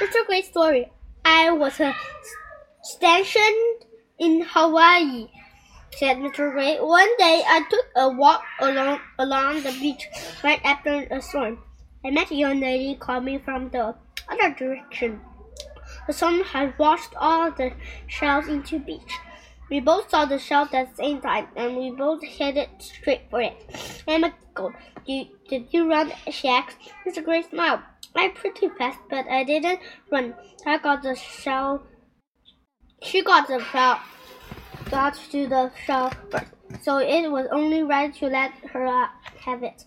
Mr. Great Story. I was a stationed in Hawaii, said Mr. Gray. One day I took a walk along along the beach right after a storm. I met a young lady coming from the other direction. The sun had washed all the shells into beach. We both saw the shells at the same time, and we both headed straight for it. Emma giggled. Did, did you run, Shax? Mr. Gray smiled. I pretty fast, but I didn't run. I got the shell. She got the shell. Got to the shell first, so it was only right to let her have it.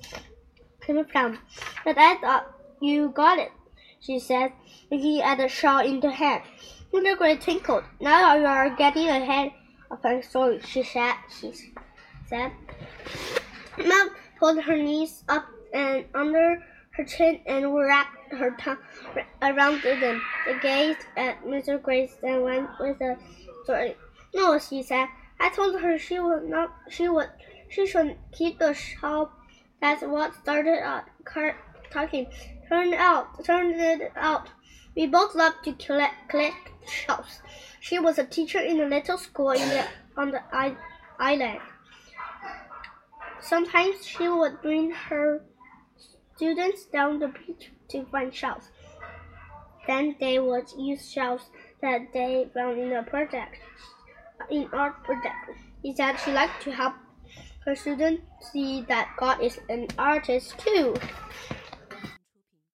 Emma frowned. But I thought you got it, she said, looking at the shell in the hand. Gray twinkled. Now you are getting ahead of her story, she said. She said. Mom pulled her knees up and under her chin and wrapped her tongue around them. They gazed at Mr. Grace and went with the story. No, she said. I told her she would not. She would. She should keep the shop. That's what started uh, talking. Turned out. Turned it out. We both loved to collect, collect shells. She was a teacher in a little school in the, on the island. Sometimes she would bring her students down the beach to find shells. Then they would use shells that they found in the project, in art project. He said she liked to help her students see that God is an artist too.